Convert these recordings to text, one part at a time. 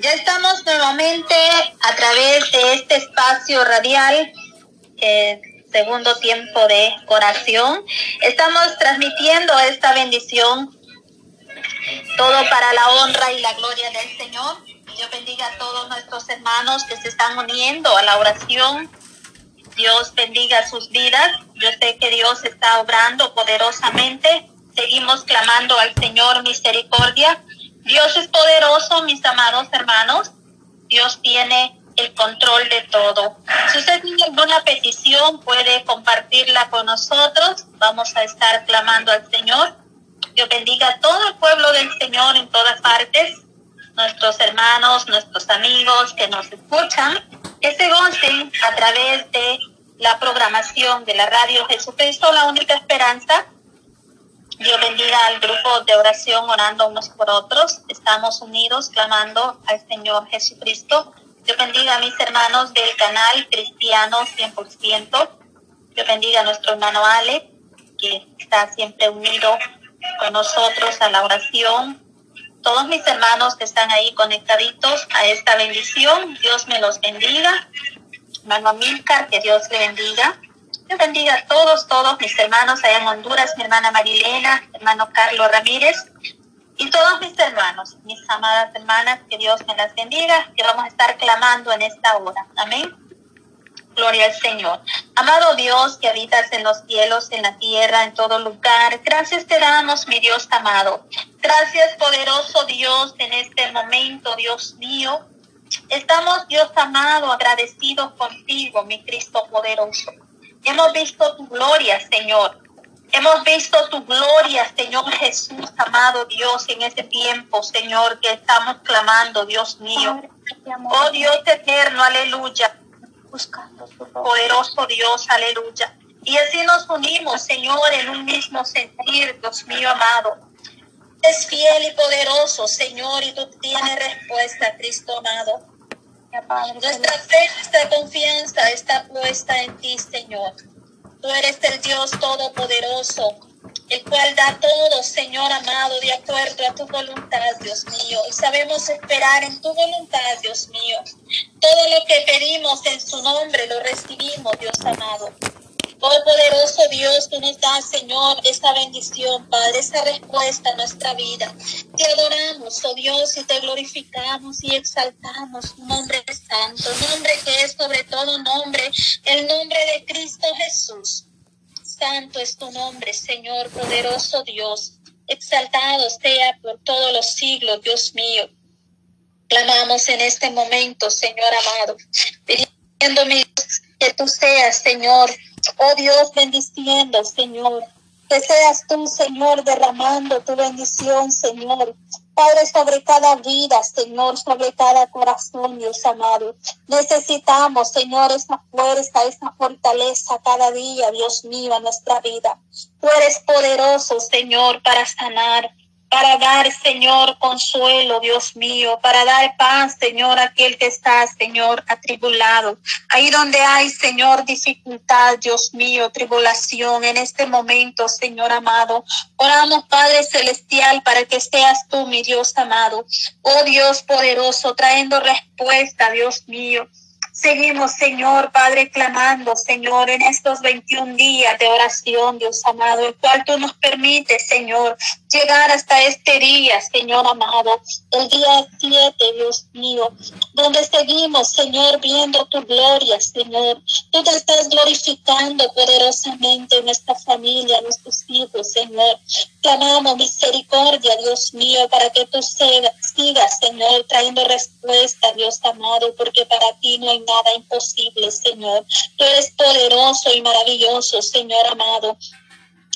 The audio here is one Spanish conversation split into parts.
Ya estamos nuevamente a través de este espacio radial, eh, segundo tiempo de oración. Estamos transmitiendo esta bendición, todo para la honra y la gloria del Señor. Dios bendiga a todos nuestros hermanos que se están uniendo a la oración. Dios bendiga sus vidas. Yo sé que Dios está obrando poderosamente. Seguimos clamando al Señor misericordia. Dios es poderoso, mis amados hermanos. Dios tiene el control de todo. Si usted tiene alguna petición, puede compartirla con nosotros. Vamos a estar clamando al Señor. Dios bendiga a todo el pueblo del Señor en todas partes nuestros hermanos, nuestros amigos que nos escuchan, que se gocen a través de la programación de la radio Jesucristo, la única esperanza. Dios bendiga al grupo de oración orando unos por otros. Estamos unidos clamando al Señor Jesucristo. Dios bendiga a mis hermanos del canal Cristiano 100%. Dios bendiga a nuestro hermano Ale, que está siempre unido con nosotros a la oración todos mis hermanos que están ahí conectaditos a esta bendición. Dios me los bendiga. Hermano Milcar, que Dios le bendiga. Dios bendiga a todos, todos mis hermanos allá en Honduras, mi hermana Marilena, hermano Carlos Ramírez y todos mis hermanos, mis amadas hermanas, que Dios me las bendiga, que vamos a estar clamando en esta hora. Amén. Gloria al Señor. Amado Dios que habitas en los cielos, en la tierra, en todo lugar, gracias te damos, mi Dios amado. Gracias, poderoso Dios, en este momento, Dios mío. Estamos, Dios amado, agradecidos contigo, mi Cristo poderoso. Hemos visto tu gloria, Señor. Hemos visto tu gloria, Señor Jesús, amado Dios, en ese tiempo, Señor, que estamos clamando, Dios mío. Oh Dios eterno, aleluya Poderoso Dios, aleluya. Y así nos unimos, Señor, en un mismo sentir, Dios mío amado. Es fiel y poderoso, Señor, y tú tienes respuesta, Cristo amado. Nuestra fe, nuestra confianza está puesta en ti, Señor. Tú eres el Dios todopoderoso, el cual da todo, Señor amado, de acuerdo a tu voluntad, Dios mío. Y sabemos esperar en tu voluntad, Dios mío. Todo lo que pedimos en su nombre lo recibimos, Dios amado. Oh poderoso Dios, tú nos das, Señor, esta bendición, Padre, esta respuesta a nuestra vida. Te adoramos, oh Dios, y te glorificamos y exaltamos tu nombre santo, nombre que es sobre todo nombre, el nombre de Cristo Jesús. Santo es tu nombre, Señor, poderoso Dios. Exaltado sea por todos los siglos, Dios mío. Clamamos en este momento, Señor amado, pidiendo que tú seas, Señor, oh Dios, bendiciendo, Señor, que seas tú, Señor, derramando tu bendición, Señor, Padre, sobre cada vida, Señor, sobre cada corazón, Dios amado. Necesitamos, Señor, esa fuerza, esa fortaleza cada día, Dios mío, en nuestra vida. Tú eres poderoso, Señor, para sanar para dar, Señor, consuelo, Dios mío, para dar paz, Señor, a aquel que está, Señor, atribulado. Ahí donde hay, Señor, dificultad, Dios mío, tribulación en este momento, Señor amado. Oramos, Padre Celestial, para que seas tú, mi Dios amado. Oh Dios poderoso, trayendo respuesta, Dios mío Seguimos, Señor, Padre, clamando, Señor, en estos 21 días de oración, Dios amado, el cual tú nos permites, Señor, llegar hasta este día, Señor amado, el día 7, Dios mío, donde seguimos, Señor, viendo tu gloria, Señor. Tú te estás glorificando poderosamente en nuestra familia, nuestros hijos, Señor. Clamamos misericordia, Dios mío, para que tú sigas, Señor, trayendo respuesta, Dios amado, porque para ti no hay nada imposible, Señor. Tú eres poderoso y maravilloso, Señor amado.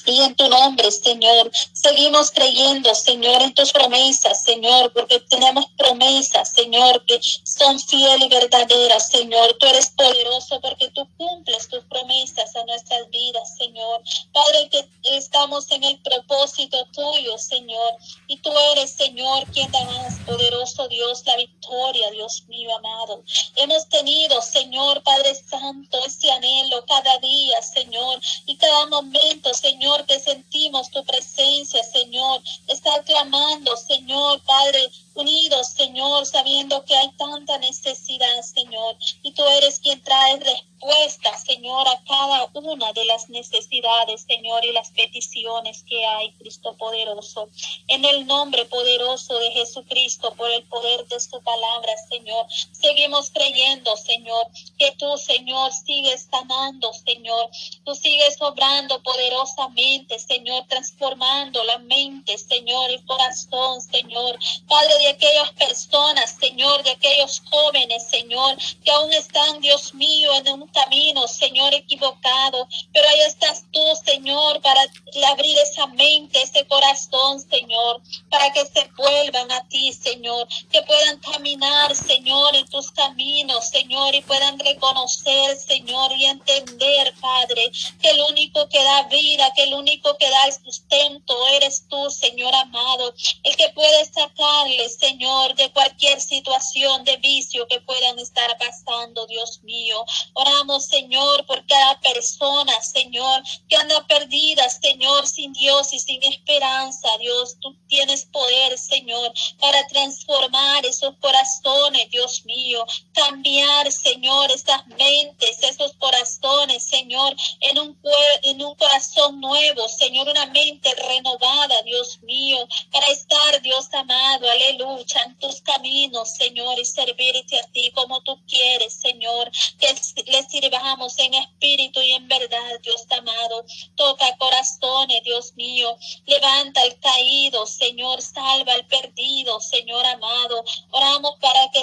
Y en tu nombre, Señor, seguimos creyendo, Señor, en tus promesas, Señor, porque tenemos promesas, Señor, que son fieles y verdaderas, Señor. Tú eres poderoso porque tú cumples tus promesas a nuestras vidas, Señor. Padre, que estamos en el propósito tuyo, Señor. Y tú eres, Señor, quien da más poderoso Dios, la victoria, Dios mío amado. Hemos tenido, Señor, Padre Santo, ese anhelo cada día, Señor, y cada momento, Señor Que sentimos tu presencia, Señor. Estar clamando, Señor, Padre, unidos, Señor, sabiendo que hay tanta necesidad, Señor. Y tú eres quien trae respuesta, Señor, a cada una de las necesidades, Señor, y las peticiones que hay, Cristo poderoso. En el nombre poderoso de Jesucristo, por el poder de su palabra, Señor, seguimos creyendo, Señor, que tú, Señor, sigues sanando, Señor. Tú sigues obrando poderosamente, Señor, transformando la mente, Señor, el corazón, Señor. Padre, de aquellas personas, Señor, de aquellos jóvenes, Señor, que aún están, Dios mío, en un camino, Señor, equivocado. Pero ahí estás tú, Señor, para abrir esa mente, ese corazón, Señor, para que se vuelvan a ti, Señor, que puedan caminar, Señor, en tus caminos, Señor, y puedan reconocer, Señor, y entender, Padre, que el único que da vida, que el único que da el sustento eres tú, Señor amado, el que puede sacarles Señor, de cualquier situación de vicio que puedan estar pasando, Dios mío. Oramos, Señor, por cada persona, Señor, que anda perdida, Señor, sin Dios y sin esperanza, Dios. Tú tienes poder, Señor, para transformar esos corazones, Dios mío. Cambiar, Señor, esas mentes, esos corazones, Señor, en un, en un corazón nuevo, Señor, una mente renovada, Dios mío, para estar, Dios amado, aleluya lucha en tus caminos, Señor, y servirte a ti como tú quieres, Señor. Que le sirvamos en espíritu y en verdad, Dios amado. Toca corazones, Dios mío. Levanta el caído, Señor. Salva al perdido, Señor amado. Oramos para que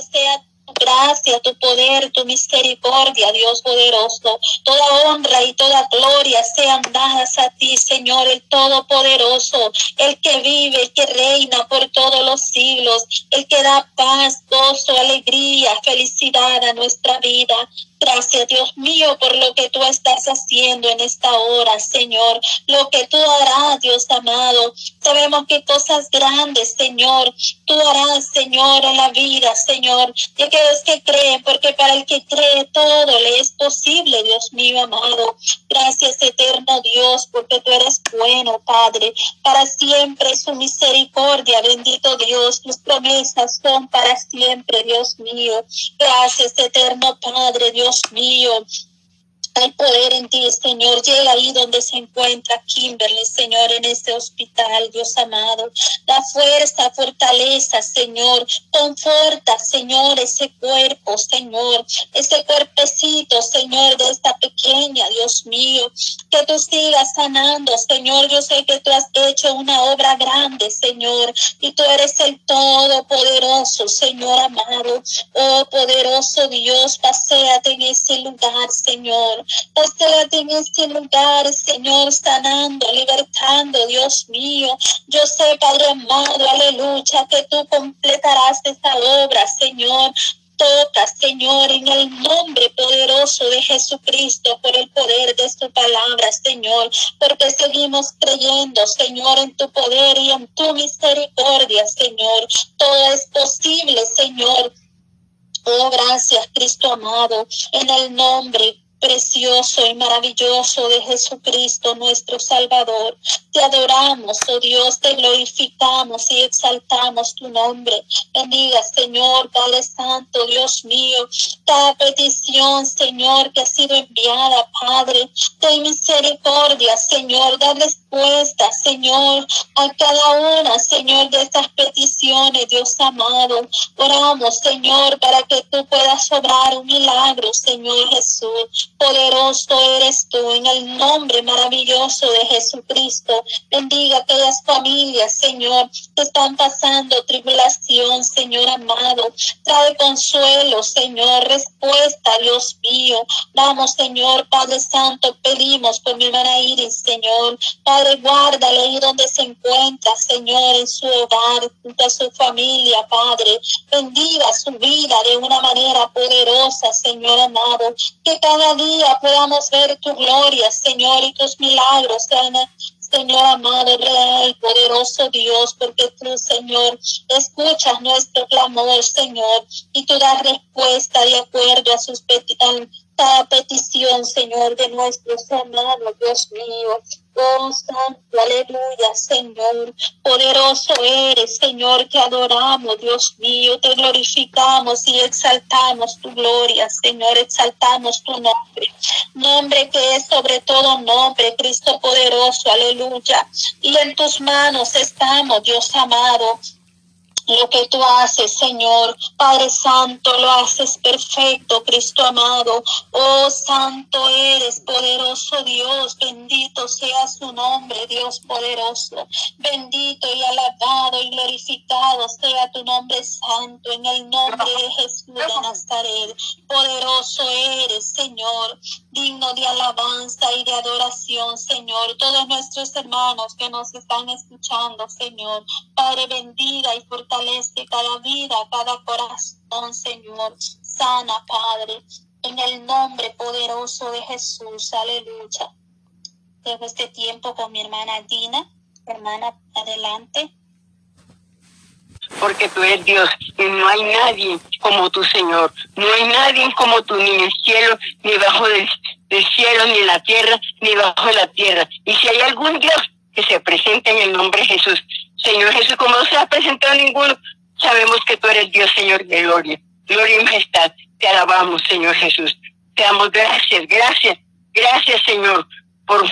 tu poder, tu misericordia, Dios poderoso. Toda honra y toda gloria sean dadas a ti, Señor, el Todopoderoso, el que vive, que reina por todos los siglos, el que da paz, gozo, alegría, felicidad a nuestra vida. Gracias, Dios mío, por lo que tú estás haciendo en esta hora, Señor. Lo que tú harás, Dios amado. Sabemos que cosas grandes, Señor, tú harás, Señor, en la vida, Señor, de aquellos que creen, porque para el que cree todo le es posible, Dios mío, amado. Gracias, eterno Dios, porque tú eres bueno, Padre. Para siempre su misericordia, bendito Dios. Tus promesas son para siempre, Dios mío. Gracias, eterno Padre, Dios Dios mío, hay poder en ti, Señor. Llega ahí donde se encuentra Kimberly, Señor, en este hospital, Dios amado. La fuerza, fortaleza, Señor. Conforta, Señor, ese cuerpo, Señor. Ese cuerpecito, Señor, de esta pequeña, Dios mío. Que tú sigas sanando, Señor. Yo sé que tú has hecho una obra grande, Señor. Y tú eres el Todopoderoso, Señor amado. Oh, poderoso Dios, paséate en ese lugar, Señor. Señor. en este lugar, Señor, sanando, libertando, Dios mío. Yo sé, Padre amado, aleluya, que tú completarás esta obra, Señor. Toca, Señor, en el nombre poderoso de Jesucristo, por el poder de su palabra, Señor, porque seguimos creyendo, Señor, en tu poder y en tu misericordia, Señor. Todo es posible, Señor. Oh, gracias, Cristo amado, en el nombre precioso y maravilloso de Jesucristo, nuestro Salvador. Te adoramos, oh Dios, te glorificamos y exaltamos tu nombre. Bendiga, Señor, Padre Santo, Dios mío, cada petición, Señor, que ha sido enviada, Padre. Ten misericordia, Señor, da respuesta, Señor, a cada una, Señor, de estas peticiones, Dios amado. Oramos, Señor, para que tú puedas obrar un milagro, Señor Jesús. Poderoso eres tú en el nombre maravilloso de Jesucristo. Bendiga aquellas familias, Señor, que están pasando tribulación, Señor amado. Trae consuelo, Señor, respuesta, Dios mío. Vamos, Señor, Padre Santo, pedimos por mi hermana Señor. Padre, guárdale ahí donde se encuentra, Señor, en su hogar, junto a su familia, Padre. Bendiga su vida de una manera poderosa, Señor amado. Que cada día podamos ver tu gloria, Señor, y tus milagros, Señor amado, real, poderoso Dios, porque tú, Señor, escuchas nuestro clamor, Señor, y tú das respuesta de acuerdo a sus peticiones petición, Señor, de nuestros hermanos, Dios mío. Aleluya, Señor. Poderoso eres, Señor, te adoramos, Dios mío, te glorificamos y exaltamos tu gloria, Señor, exaltamos tu nombre. Nombre que es sobre todo nombre, Cristo poderoso, aleluya. Y en tus manos estamos, Dios amado lo que tú haces, Señor. Padre Santo, lo haces perfecto, Cristo amado. Oh, Santo eres, poderoso Dios. Bendito sea su nombre, Dios poderoso. Bendito y alabado y glorificado sea tu nombre santo en el nombre de Jesús de Nazaret. Poderoso eres, Señor. Digno de alabanza y de adoración, Señor. Todos nuestros hermanos que nos están escuchando, Señor. Padre, bendiga y fortaleza fortalece cada vida, cada corazón, Señor. Sana, Padre, en el nombre poderoso de Jesús. Aleluya. Dejo este tiempo con mi hermana Dina. Hermana, adelante. Porque tú eres Dios y no hay nadie como tu Señor. No hay nadie como tú, ni en el cielo, ni bajo del, del cielo, ni en la tierra, ni bajo la tierra. Y si hay algún Dios que se presente en el nombre de Jesús, Señor Jesús, como no se ha presentado ninguno, sabemos que tú eres Dios, Señor de gloria. Gloria y majestad. Te alabamos, Señor Jesús. Te damos gracias, gracias, gracias, Señor, por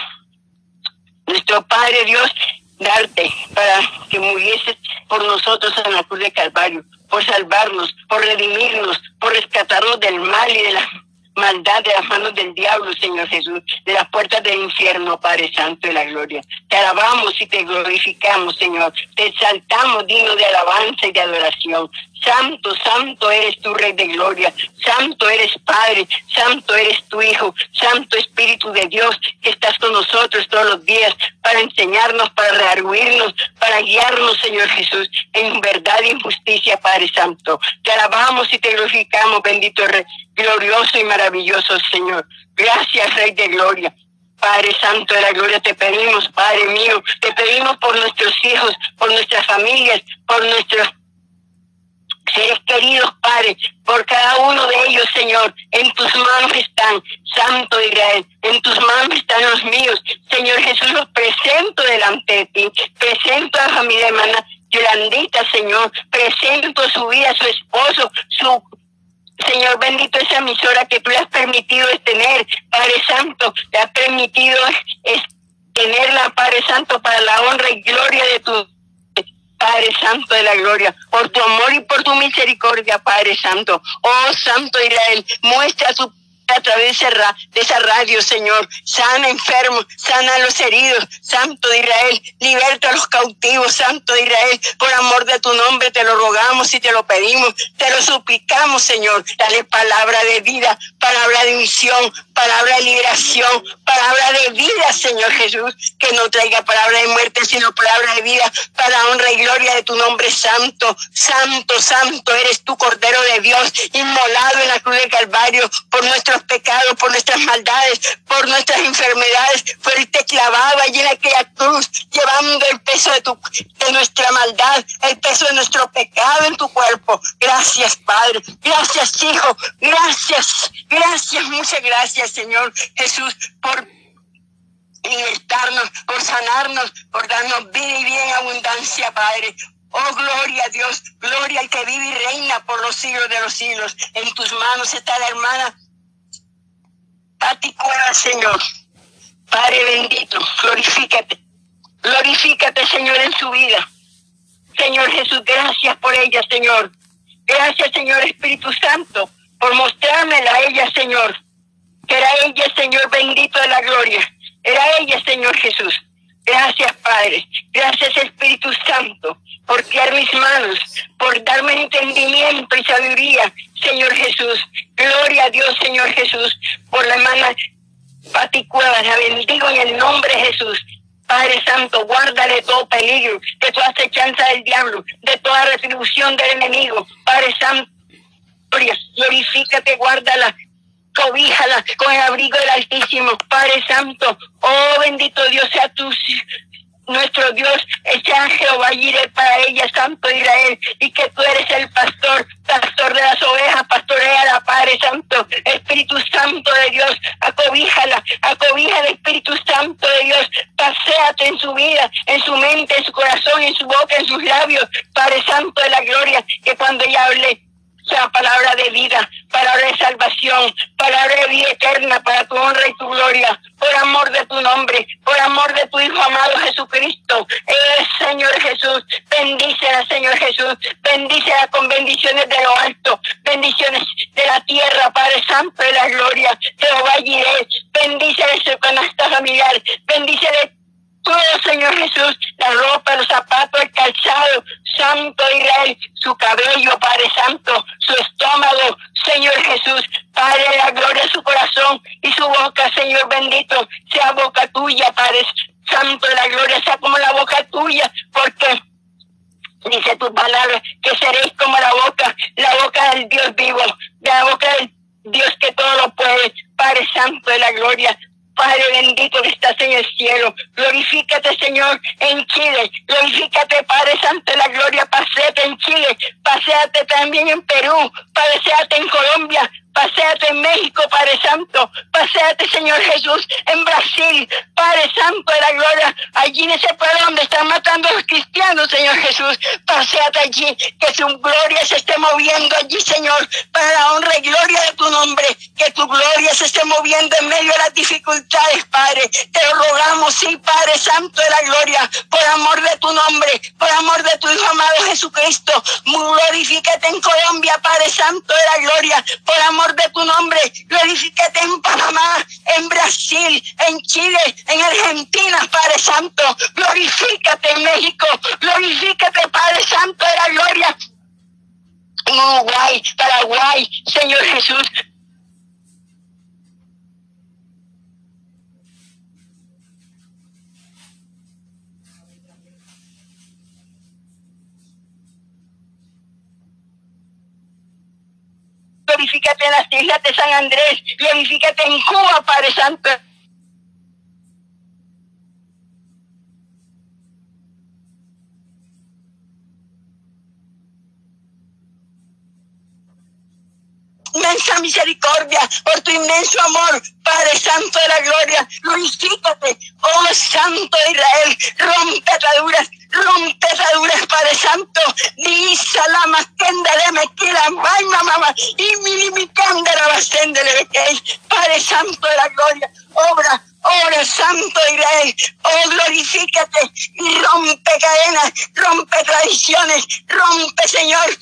nuestro Padre Dios, darte para que murieses por nosotros en la cruz de Calvario, por salvarnos, por redimirnos, por rescatarnos del mal y de la maldad de las manos del diablo, Señor Jesús, de las puertas del infierno, Padre Santo de la Gloria. Te alabamos y te glorificamos, Señor. Te exaltamos digno de alabanza y de adoración. Santo, santo eres tu Rey de Gloria. Santo eres Padre. Santo eres tu Hijo. Santo Espíritu de Dios que estás con nosotros todos los días para enseñarnos, para rearguirnos, para guiarnos, Señor Jesús, en verdad y en justicia, Padre Santo. Te alabamos y te glorificamos, bendito Rey, glorioso y maravilloso, Señor. Gracias, Rey de Gloria. Padre Santo de la Gloria, te pedimos, Padre mío, te pedimos por nuestros hijos, por nuestras familias, por nuestros seres queridos, Padre, por cada uno de ellos, Señor. En tus manos están, Santo Israel. En tus manos están los míos. Señor Jesús, los presento delante de ti. Presento a la familia hermana Yolandita, Señor. Presento su vida, su esposo, su Señor bendito, esa emisora que tú le has permitido tener, Padre Santo, le has permitido tenerla, Padre Santo, para la honra y gloria de tu Padre Santo de la Gloria, por tu amor y por tu misericordia, Padre Santo. Oh Santo Israel, muestra tu a través de esa radio, Señor. Sana enfermos, sana a los heridos. Santo de Israel, liberta a los cautivos, Santo de Israel. Por amor de tu nombre te lo rogamos y te lo pedimos, te lo suplicamos, Señor. Dale palabra de vida, palabra de misión, palabra de liberación, palabra de vida, Señor Jesús. Que no traiga palabra de muerte, sino palabra de vida para honra y gloria de tu nombre santo. Santo, santo eres tu Cordero de Dios, inmolado en la cruz de Calvario por nuestro pecados, por nuestras maldades, por nuestras enfermedades. Fuiste clavado allí en aquella cruz, llevando el peso de, tu, de nuestra maldad, el peso de nuestro pecado en tu cuerpo. Gracias, Padre. Gracias, Hijo. Gracias, gracias, muchas gracias, Señor Jesús, por libertarnos, por sanarnos, por darnos vida y bien abundancia, Padre. Oh, gloria a Dios, gloria al que vive y reina por los siglos de los siglos. En tus manos está la hermana a Señor. Padre bendito, glorifícate. Glorifícate, Señor, en su vida. Señor Jesús, gracias por ella, Señor. Gracias, Señor Espíritu Santo, por mostrármela a ella, Señor. Que era ella, Señor bendito de la gloria. Era ella, Señor Jesús. Gracias, Padre. Gracias, Espíritu Santo, por guiar mis manos, por darme entendimiento y sabiduría, Señor Jesús. Gloria a Dios, Señor Jesús, por la hermana Pati. La bendigo en el nombre de Jesús. Padre Santo, guarda de todo peligro, de toda acechanza del diablo, de toda retribución del enemigo. Padre Santo, glorifícate, guárdala, cobíjala con el abrigo del Altísimo. Padre Santo, oh bendito Dios sea tu nuestro Dios, sea Jehová iré para ella, Santo Israel, y que tú eres el pastor, pastor de las ovejas, pastorea la Padre Padre Santo, Espíritu Santo de Dios, acobíjala, acobija el Espíritu Santo de Dios, paséate en su vida, en su mente, en su corazón, en su boca, en sus labios, Padre Santo de la gloria, que cuando ella hable sea palabra de vida, palabra de salvación, palabra de vida eterna para tu honra y tu gloria, por amor de tu nombre, por amor de tu Hijo amado Jesucristo. Eh, Señor Jesús, bendícela, Señor Jesús, bendícela con bendiciones de lo alto, bendiciones de la tierra, Padre Santo de la gloria, Jehová Jireh, bendícela su canasta familiar, bendícele todo, Señor Jesús, la ropa, los zapatos, el calzado, Santo Israel, su cabello, Padre Santo, su estómago, Señor Jesús, Padre la gloria, su corazón y su boca, Señor bendito, sea boca tuya, Padre Santo la gloria, sea como la boca tuya, porque dice tu palabra que seréis como la boca, la boca del Dios vivo, la boca del Dios que todo lo puede, Padre Santo de la gloria, Padre bendito que estás en el cielo. Glorifícate, Señor, en Chile. Glorifícate, Padre Santo de la gloria. Paseate en Chile. Paseate también en Perú. Paseate en Colombia. Paseate en México, Padre Santo. Paseate, Señor Jesús, en Brasil. Padre Santo de la gloria. Allí en ese pueblo donde están matando a los cristianos, Señor Jesús. Paseate allí. Que su gloria se esté moviendo allí, Señor. Para la honra y gloria de tu nombre. Que tu gloria se esté moviendo en medio de las dificultades, Padre. Te lo rogamos, sí, Padre Santo de la gloria. Por amor de tu nombre. Por amor de tu Hijo amado Jesucristo. Glorifícate en Colombia, Padre Santo de la gloria. Por amor de tu nombre. Glorifícate en Panamá, en Brasil, en Chile, en Argentina, Padre Santo. Glorifícate en México. Glorifícate, Padre Santo de la gloria. En Uruguay, Paraguay, Señor Jesús, glorifícate en las islas de San Andrés, glorifícate en Cuba, Padre Santo. Misericordia, por tu inmenso amor, Padre Santo de la Gloria, glorifícate, oh Santo de Israel, rompe ataduras, rompe ataduras, Padre Santo, dice la masquenda de mequila, ay mamá, y mi mi cándara de Padre Santo de la Gloria, obra, obra Santo de Israel, oh glorifícate y rompe cadenas, rompe tradiciones, rompe Señor,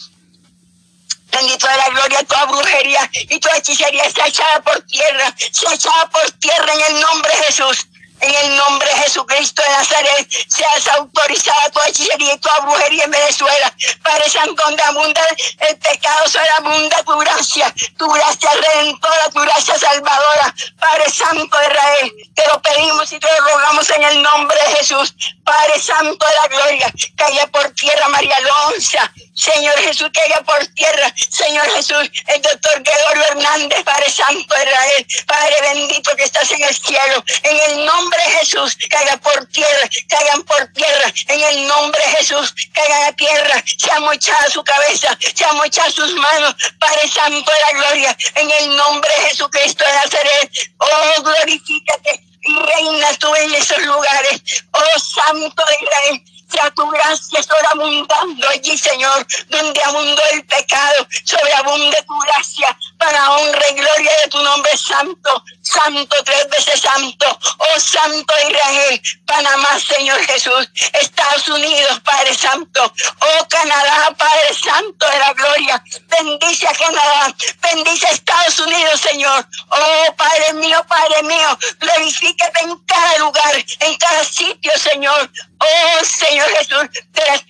Bendito de la gloria, toda brujería y toda hechicería sea echada por tierra, sea echada por tierra en el nombre de Jesús. En el nombre de Jesucristo de Nazaret, seas autorizada toda hechicería y toda brujería en Venezuela. Padre Santo, donde abunda el pecado, sobre abunda tu gracia, tu gracia redentora, tu gracia salvadora. Padre Santo de Israel, te lo pedimos y te lo rogamos en el nombre de Jesús. Padre Santo de la gloria, caiga por tierra María Alonso, Señor Jesús, caiga por tierra. Señor Jesús, el doctor Gregorio Hernández, Padre Santo de Israel, Padre bendito que estás en el cielo. En el nombre de Jesús, caiga por tierra, caigan por tierra. En el nombre de Jesús, caigan a tierra. Se mochado su cabeza, se mochado sus manos. Padre Santo de la gloria, en el nombre de Jesucristo de Nazaret. Oh, glorifícate reina tú en esos lugares. Oh, Santo de Israel sea tu gracia sobreabundando allí, Señor, donde abundó el pecado, sobreabunde tu gracia para honra y gloria de tu nombre santo, santo, tres veces santo, oh santo Israel, Panamá, Señor Jesús, Estados Unidos, Padre Santo, oh Canadá, Padre Santo de la gloria, bendice a Canadá, bendice a Estados Unidos, Señor, oh Padre mío, Padre mío, glorifícate en cada lugar, en cada sitio, Señor, oh Señor Jesús, de las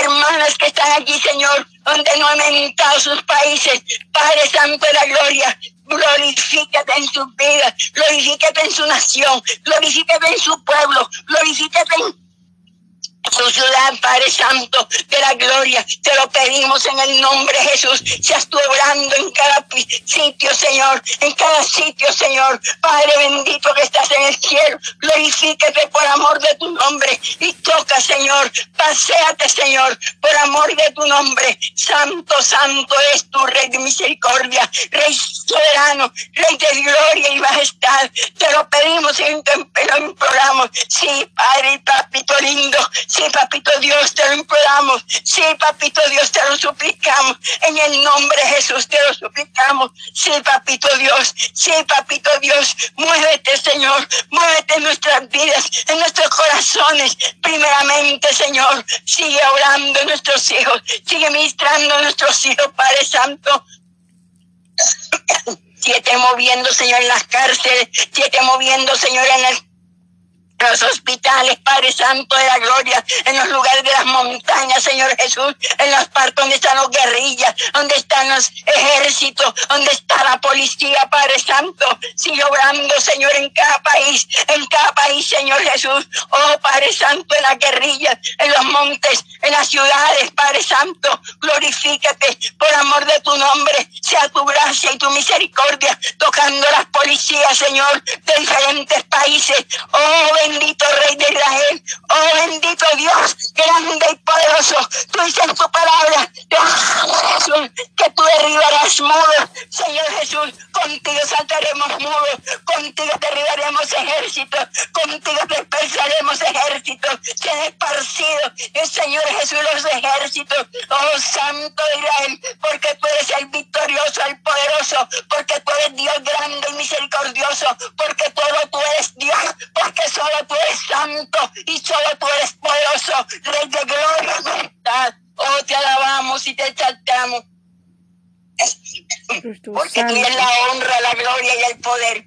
hermanas que están allí, Señor, donde no han entrado sus países. Padre Santo de la Gloria, glorifícate en sus vidas, glorifícate en su nación, glorifícate en su pueblo, glorifícate en tu ciudad, Padre Santo, de la gloria. Te lo pedimos en el nombre de Jesús. Seas tú obrando en cada sitio, Señor, en cada sitio, Señor. Padre bendito que estás en el cielo, glorifíquete por amor de tu nombre y toca, Señor. Paseate, Señor, por amor de tu nombre. Santo, santo es tu Rey de misericordia, Rey soberano, Rey de gloria y majestad. Te lo pedimos y te lo imploramos. Sí, Padre y Papito lindo. Sí, Papito Dios, te lo imploramos. Sí, Papito Dios, te lo suplicamos. En el nombre de Jesús te lo suplicamos. Sí, Papito Dios. Sí, Papito Dios. Muévete, Señor. Muévete en nuestras vidas, en nuestros corazones. Primeramente, Señor. Sigue orando en nuestros hijos. Sigue ministrando a nuestros hijos, Padre Santo. Siete moviendo, Señor, en las cárceles. Siete moviendo, Señor, en el los hospitales, Padre Santo de la Gloria, en los lugares de las montañas, Señor Jesús, en las partes donde están los guerrillas, donde están los ejércitos, donde está la policía, Padre Santo. Sigue obrando, Señor, en cada país, en cada país, Señor Jesús. Oh, Padre Santo, en las guerrillas, en los montes, en las ciudades, Padre Santo. Glorifícate por amor de tu nombre. Sea tu gracia y tu misericordia tocando las policías, Señor, de diferentes países. Oh, bendito Rey de Israel. Oh, bendito Dios, grande y poderoso. Tú dices tu palabra, Jesús, que tú derribarás muros. Señor Jesús, contigo saltaremos muros, contigo derribaremos ejércitos, contigo dispersaremos ejércitos. Se han esparcido, el Señor Jesús, los ejércitos. Oh, Santo de Israel, porque tú eres el victorioso, el poderoso, porque tú eres Dios grande y misericordioso, porque todo tú eres Dios, porque tú eres santo y solo tú eres poderoso, Rey de gloria. Oh, te alabamos y te exaltamos. Porque tienes la honra, la gloria y el poder.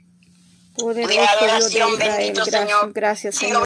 Poderoso Dios de Israel. Gracias, gracias Señor.